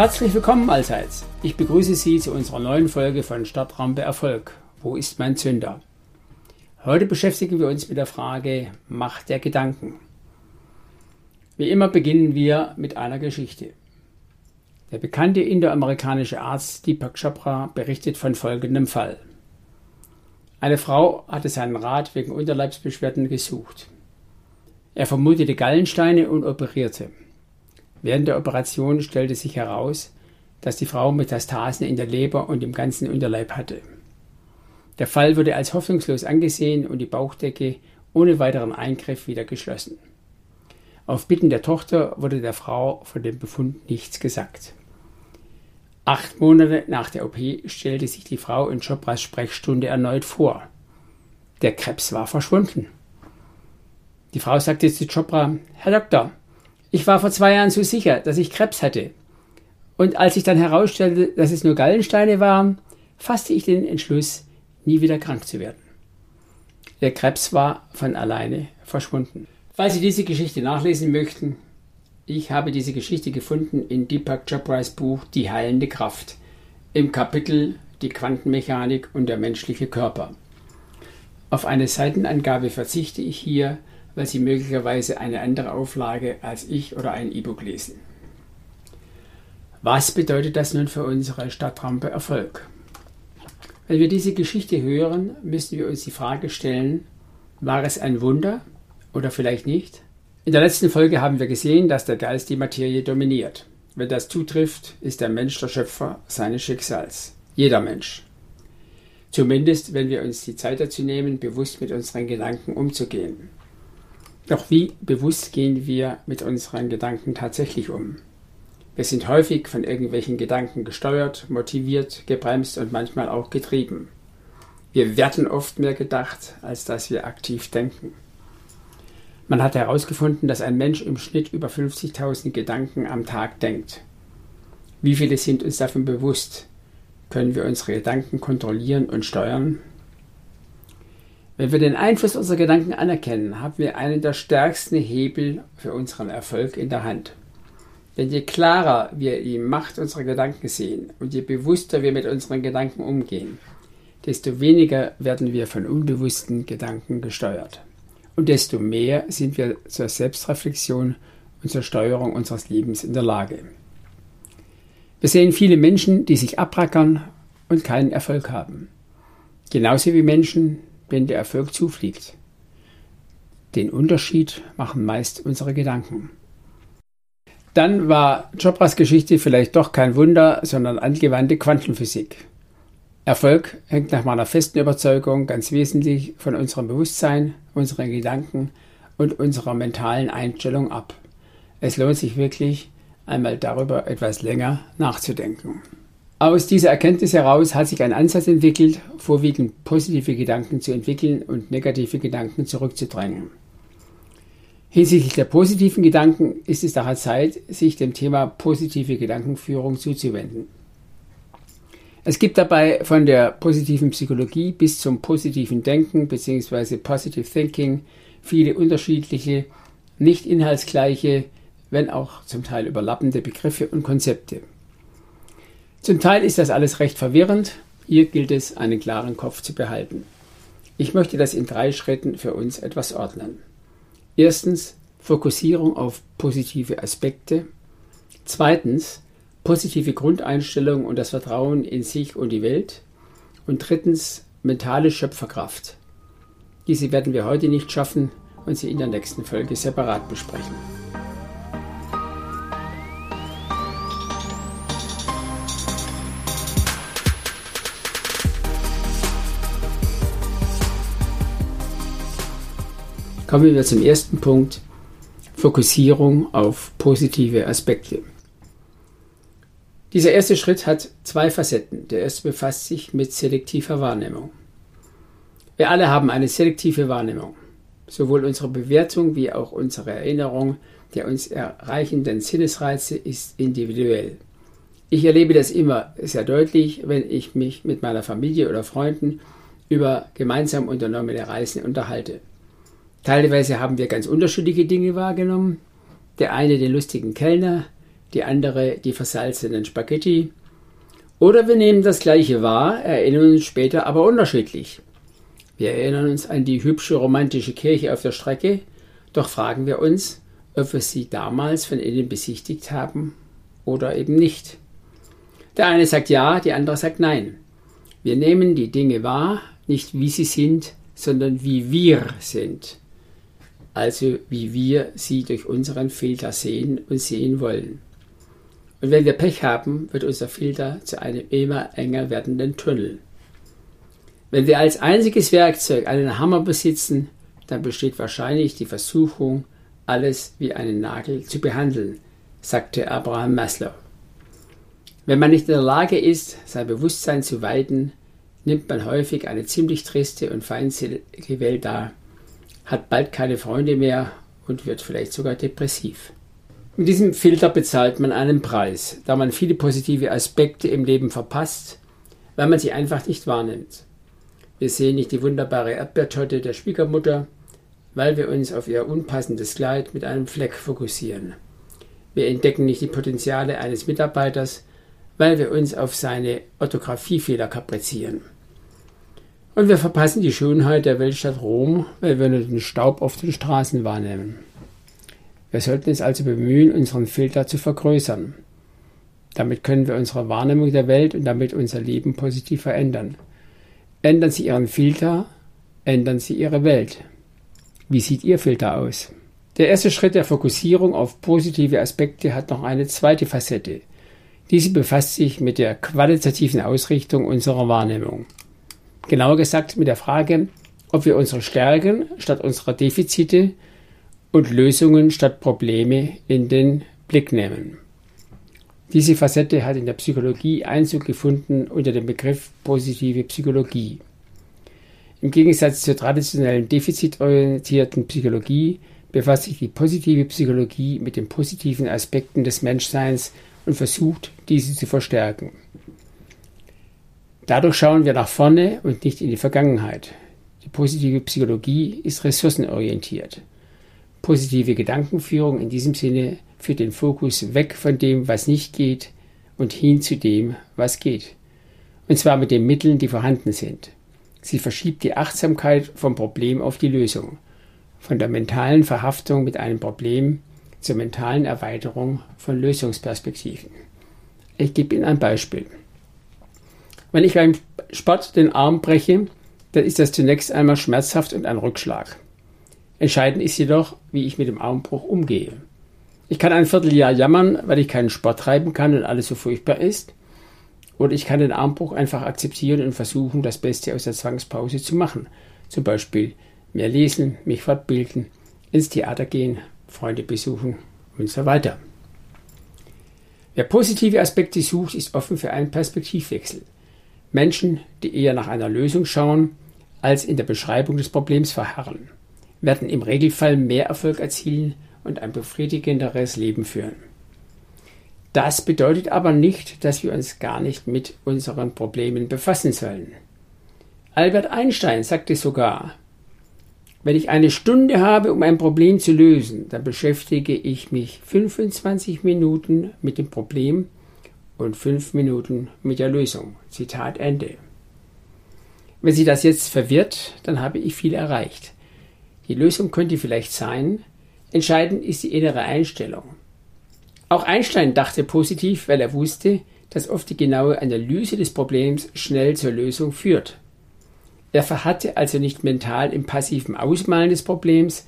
Herzlich willkommen allseits. Ich begrüße Sie zu unserer neuen Folge von Startrampe Erfolg. Wo ist mein Zünder? Heute beschäftigen wir uns mit der Frage Macht der Gedanken. Wie immer beginnen wir mit einer Geschichte. Der bekannte indoamerikanische Arzt Deepak Chopra berichtet von folgendem Fall. Eine Frau hatte seinen Rat wegen Unterleibsbeschwerden gesucht. Er vermutete Gallensteine und operierte. Während der Operation stellte sich heraus, dass die Frau Metastasen in der Leber und im ganzen Unterleib hatte. Der Fall wurde als hoffnungslos angesehen und die Bauchdecke ohne weiteren Eingriff wieder geschlossen. Auf Bitten der Tochter wurde der Frau von dem Befund nichts gesagt. Acht Monate nach der OP stellte sich die Frau in Chopras Sprechstunde erneut vor. Der Krebs war verschwunden. Die Frau sagte zu Chopra, Herr Doktor, ich war vor zwei Jahren so sicher, dass ich Krebs hatte. Und als ich dann herausstellte, dass es nur Gallensteine waren, fasste ich den Entschluss, nie wieder krank zu werden. Der Krebs war von alleine verschwunden. Falls Sie diese Geschichte nachlesen möchten, ich habe diese Geschichte gefunden in Deepak Chopras Buch Die heilende Kraft im Kapitel Die Quantenmechanik und der menschliche Körper. Auf eine Seitenangabe verzichte ich hier, weil Sie möglicherweise eine andere Auflage als ich oder ein E-Book lesen. Was bedeutet das nun für unsere Stadtrampe Erfolg? Wenn wir diese Geschichte hören, müssen wir uns die Frage stellen, war es ein Wunder oder vielleicht nicht? In der letzten Folge haben wir gesehen, dass der Geist die Materie dominiert. Wenn das zutrifft, ist der Mensch der Schöpfer seines Schicksals. Jeder Mensch. Zumindest, wenn wir uns die Zeit dazu nehmen, bewusst mit unseren Gedanken umzugehen. Doch wie bewusst gehen wir mit unseren Gedanken tatsächlich um? Wir sind häufig von irgendwelchen Gedanken gesteuert, motiviert, gebremst und manchmal auch getrieben. Wir werden oft mehr gedacht, als dass wir aktiv denken. Man hat herausgefunden, dass ein Mensch im Schnitt über 50.000 Gedanken am Tag denkt. Wie viele sind uns davon bewusst? Können wir unsere Gedanken kontrollieren und steuern? Wenn wir den Einfluss unserer Gedanken anerkennen, haben wir einen der stärksten Hebel für unseren Erfolg in der Hand. Denn je klarer wir die Macht unserer Gedanken sehen und je bewusster wir mit unseren Gedanken umgehen, desto weniger werden wir von unbewussten Gedanken gesteuert. Und desto mehr sind wir zur Selbstreflexion und zur Steuerung unseres Lebens in der Lage. Wir sehen viele Menschen, die sich abrackern und keinen Erfolg haben. Genauso wie Menschen, denen der Erfolg zufliegt. Den Unterschied machen meist unsere Gedanken. Dann war Chopras Geschichte vielleicht doch kein Wunder, sondern angewandte Quantenphysik. Erfolg hängt nach meiner festen Überzeugung ganz wesentlich von unserem Bewusstsein, unseren Gedanken und unserer mentalen Einstellung ab. Es lohnt sich wirklich, einmal darüber etwas länger nachzudenken. Aus dieser Erkenntnis heraus hat sich ein Ansatz entwickelt, vorwiegend positive Gedanken zu entwickeln und negative Gedanken zurückzudrängen. Hinsichtlich der positiven Gedanken ist es daher Zeit, sich dem Thema positive Gedankenführung zuzuwenden. Es gibt dabei von der positiven Psychologie bis zum positiven Denken bzw. Positive Thinking viele unterschiedliche, nicht inhaltsgleiche, wenn auch zum Teil überlappende Begriffe und Konzepte. Zum Teil ist das alles recht verwirrend. Hier gilt es, einen klaren Kopf zu behalten. Ich möchte das in drei Schritten für uns etwas ordnen. Erstens Fokussierung auf positive Aspekte. Zweitens positive Grundeinstellung und das Vertrauen in sich und die Welt. Und drittens mentale Schöpferkraft. Diese werden wir heute nicht schaffen und sie in der nächsten Folge separat besprechen. Kommen wir zum ersten Punkt, Fokussierung auf positive Aspekte. Dieser erste Schritt hat zwei Facetten. Der erste befasst sich mit selektiver Wahrnehmung. Wir alle haben eine selektive Wahrnehmung. Sowohl unsere Bewertung wie auch unsere Erinnerung der uns erreichenden Sinnesreize ist individuell. Ich erlebe das immer sehr deutlich, wenn ich mich mit meiner Familie oder Freunden über gemeinsam unternommene Reisen unterhalte. Teilweise haben wir ganz unterschiedliche Dinge wahrgenommen. Der eine den lustigen Kellner, die andere die versalzenen Spaghetti. Oder wir nehmen das gleiche wahr, erinnern uns später aber unterschiedlich. Wir erinnern uns an die hübsche romantische Kirche auf der Strecke, doch fragen wir uns, ob wir sie damals von innen besichtigt haben oder eben nicht. Der eine sagt ja, die andere sagt nein. Wir nehmen die Dinge wahr, nicht wie sie sind, sondern wie wir sind. Also wie wir sie durch unseren Filter sehen und sehen wollen. Und wenn wir Pech haben, wird unser Filter zu einem immer enger werdenden Tunnel. Wenn wir als einziges Werkzeug einen Hammer besitzen, dann besteht wahrscheinlich die Versuchung, alles wie einen Nagel zu behandeln, sagte Abraham Maslow. Wenn man nicht in der Lage ist, sein Bewusstsein zu weiten, nimmt man häufig eine ziemlich triste und feindselige Welt dar, hat bald keine Freunde mehr und wird vielleicht sogar depressiv. Mit diesem Filter bezahlt man einen Preis, da man viele positive Aspekte im Leben verpasst, weil man sie einfach nicht wahrnimmt. Wir sehen nicht die wunderbare Erdbeertorte der Schwiegermutter, weil wir uns auf ihr unpassendes Kleid mit einem Fleck fokussieren. Wir entdecken nicht die Potenziale eines Mitarbeiters, weil wir uns auf seine Orthographiefehler kaprizieren. Und wir verpassen die Schönheit der Weltstadt Rom, weil wir nur den Staub auf den Straßen wahrnehmen. Wir sollten uns also bemühen, unseren Filter zu vergrößern. Damit können wir unsere Wahrnehmung der Welt und damit unser Leben positiv verändern. Ändern Sie Ihren Filter, ändern Sie Ihre Welt. Wie sieht Ihr Filter aus? Der erste Schritt der Fokussierung auf positive Aspekte hat noch eine zweite Facette. Diese befasst sich mit der qualitativen Ausrichtung unserer Wahrnehmung. Genauer gesagt mit der Frage, ob wir unsere Stärken statt unserer Defizite und Lösungen statt Probleme in den Blick nehmen. Diese Facette hat in der Psychologie Einzug gefunden unter dem Begriff positive Psychologie. Im Gegensatz zur traditionellen defizitorientierten Psychologie befasst sich die positive Psychologie mit den positiven Aspekten des Menschseins und versucht, diese zu verstärken. Dadurch schauen wir nach vorne und nicht in die Vergangenheit. Die positive Psychologie ist ressourcenorientiert. Positive Gedankenführung in diesem Sinne führt den Fokus weg von dem, was nicht geht, und hin zu dem, was geht. Und zwar mit den Mitteln, die vorhanden sind. Sie verschiebt die Achtsamkeit vom Problem auf die Lösung, von der mentalen Verhaftung mit einem Problem zur mentalen Erweiterung von Lösungsperspektiven. Ich gebe Ihnen ein Beispiel. Wenn ich beim Sport den Arm breche, dann ist das zunächst einmal schmerzhaft und ein Rückschlag. Entscheidend ist jedoch, wie ich mit dem Armbruch umgehe. Ich kann ein Vierteljahr jammern, weil ich keinen Sport treiben kann und alles so furchtbar ist. Oder ich kann den Armbruch einfach akzeptieren und versuchen, das Beste aus der Zwangspause zu machen. Zum Beispiel mehr lesen, mich fortbilden, ins Theater gehen, Freunde besuchen und so weiter. Wer positive Aspekte sucht, ist offen für einen Perspektivwechsel. Menschen, die eher nach einer Lösung schauen, als in der Beschreibung des Problems verharren, werden im Regelfall mehr Erfolg erzielen und ein befriedigenderes Leben führen. Das bedeutet aber nicht, dass wir uns gar nicht mit unseren Problemen befassen sollen. Albert Einstein sagte sogar, wenn ich eine Stunde habe, um ein Problem zu lösen, dann beschäftige ich mich 25 Minuten mit dem Problem und 5 Minuten mit der Lösung. Zitat Ende. Wenn Sie das jetzt verwirrt, dann habe ich viel erreicht. Die Lösung könnte vielleicht sein, entscheidend ist die innere Einstellung. Auch Einstein dachte positiv, weil er wusste, dass oft die genaue Analyse des Problems schnell zur Lösung führt. Er verharrte also nicht mental im passiven Ausmalen des Problems,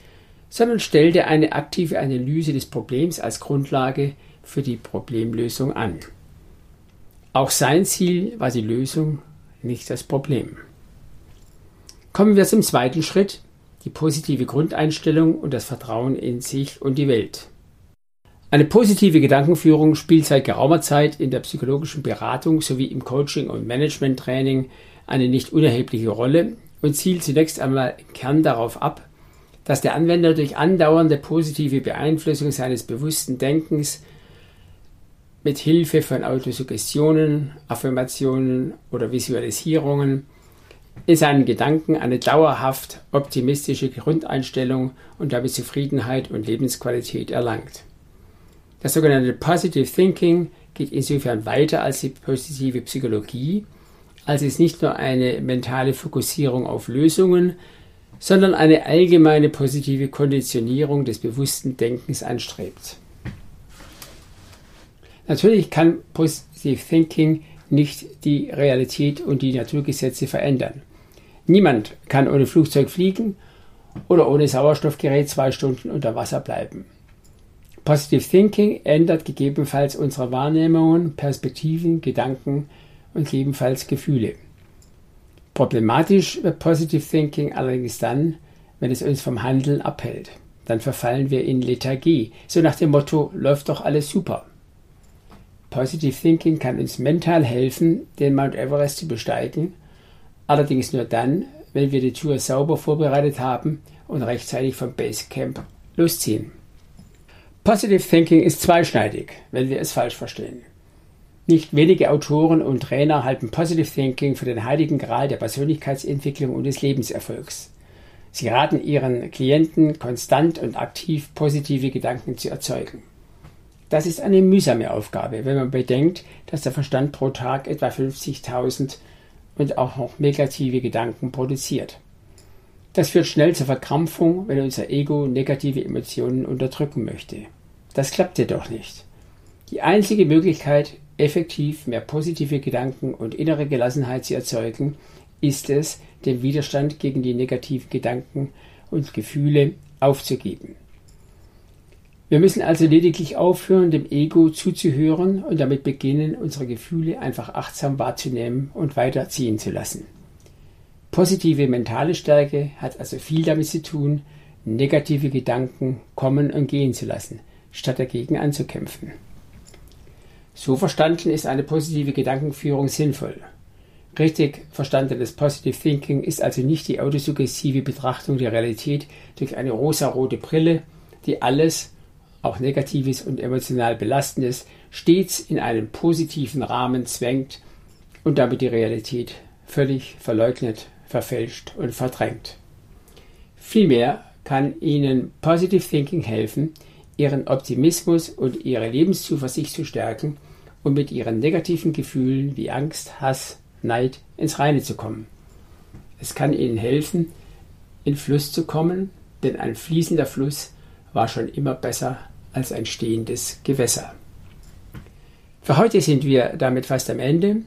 sondern stellte eine aktive Analyse des Problems als Grundlage für die Problemlösung an. Auch sein Ziel war die Lösung, nicht das Problem. Kommen wir zum zweiten Schritt, die positive Grundeinstellung und das Vertrauen in sich und die Welt. Eine positive Gedankenführung spielt seit geraumer Zeit in der psychologischen Beratung sowie im Coaching und Management-Training eine nicht unerhebliche Rolle und zielt zunächst einmal im Kern darauf ab, dass der Anwender durch andauernde positive Beeinflussung seines bewussten Denkens mit Hilfe von Autosuggestionen, Affirmationen oder Visualisierungen in seinen Gedanken eine dauerhaft optimistische Grundeinstellung und damit Zufriedenheit und Lebensqualität erlangt. Das sogenannte Positive Thinking geht insofern weiter als die positive Psychologie, als es nicht nur eine mentale Fokussierung auf Lösungen, sondern eine allgemeine positive Konditionierung des bewussten Denkens anstrebt. Natürlich kann Positive Thinking nicht die Realität und die Naturgesetze verändern. Niemand kann ohne Flugzeug fliegen oder ohne Sauerstoffgerät zwei Stunden unter Wasser bleiben. Positive Thinking ändert gegebenenfalls unsere Wahrnehmungen, Perspektiven, Gedanken und gegebenenfalls Gefühle. Problematisch wird Positive Thinking allerdings dann, wenn es uns vom Handeln abhält. Dann verfallen wir in Lethargie, so nach dem Motto, läuft doch alles super. Positive Thinking kann uns mental helfen, den Mount Everest zu besteigen, allerdings nur dann, wenn wir die Tour sauber vorbereitet haben und rechtzeitig vom Basecamp losziehen. Positive Thinking ist zweischneidig, wenn wir es falsch verstehen. Nicht wenige Autoren und Trainer halten Positive Thinking für den heiligen Gral der Persönlichkeitsentwicklung und des Lebenserfolgs. Sie raten ihren Klienten, konstant und aktiv positive Gedanken zu erzeugen. Das ist eine mühsame Aufgabe, wenn man bedenkt, dass der Verstand pro Tag etwa 50.000 und auch noch negative Gedanken produziert. Das führt schnell zur Verkrampfung, wenn unser Ego negative Emotionen unterdrücken möchte. Das klappt jedoch nicht. Die einzige Möglichkeit, effektiv mehr positive Gedanken und innere Gelassenheit zu erzeugen, ist es, den Widerstand gegen die negativen Gedanken und Gefühle aufzugeben. Wir müssen also lediglich aufhören, dem Ego zuzuhören und damit beginnen, unsere Gefühle einfach achtsam wahrzunehmen und weiterziehen zu lassen. Positive mentale Stärke hat also viel damit zu tun, negative Gedanken kommen und gehen zu lassen, statt dagegen anzukämpfen. So verstanden ist eine positive Gedankenführung sinnvoll. Richtig verstandenes Positive Thinking ist also nicht die autosuggestive Betrachtung der Realität durch eine rosarote Brille, die alles, auch Negatives und emotional Belastendes, stets in einen positiven Rahmen zwängt und damit die Realität völlig verleugnet verfälscht und verdrängt. Vielmehr kann Ihnen Positive Thinking helfen, Ihren Optimismus und Ihre Lebenszuversicht zu stärken und mit Ihren negativen Gefühlen wie Angst, Hass, Neid ins Reine zu kommen. Es kann Ihnen helfen, in Fluss zu kommen, denn ein fließender Fluss war schon immer besser als ein stehendes Gewässer. Für heute sind wir damit fast am Ende.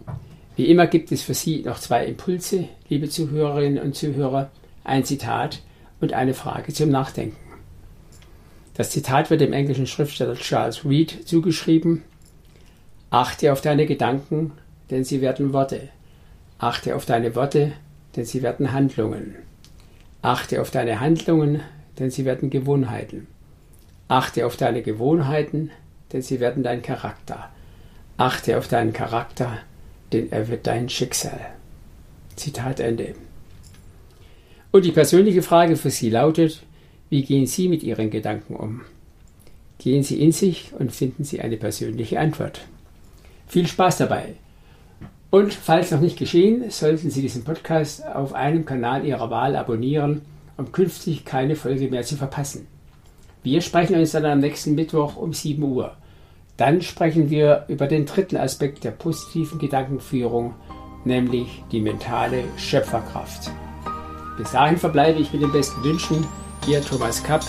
Wie immer gibt es für Sie noch zwei Impulse, liebe Zuhörerinnen und Zuhörer, ein Zitat und eine Frage zum Nachdenken. Das Zitat wird dem englischen Schriftsteller Charles Reed zugeschrieben. Achte auf deine Gedanken, denn sie werden Worte. Achte auf deine Worte, denn sie werden Handlungen. Achte auf deine Handlungen, denn sie werden Gewohnheiten. Achte auf deine Gewohnheiten, denn sie werden dein Charakter. Achte auf deinen Charakter, denn er wird dein Schicksal. Zitat Ende. Und die persönliche Frage für Sie lautet, wie gehen Sie mit Ihren Gedanken um? Gehen Sie in sich und finden Sie eine persönliche Antwort. Viel Spaß dabei! Und falls noch nicht geschehen, sollten Sie diesen Podcast auf einem Kanal Ihrer Wahl abonnieren, um künftig keine Folge mehr zu verpassen. Wir sprechen uns dann am nächsten Mittwoch um 7 Uhr. Dann sprechen wir über den dritten Aspekt der positiven Gedankenführung, nämlich die mentale Schöpferkraft. Bis dahin verbleibe ich mit den besten Wünschen. Ihr Thomas Kapp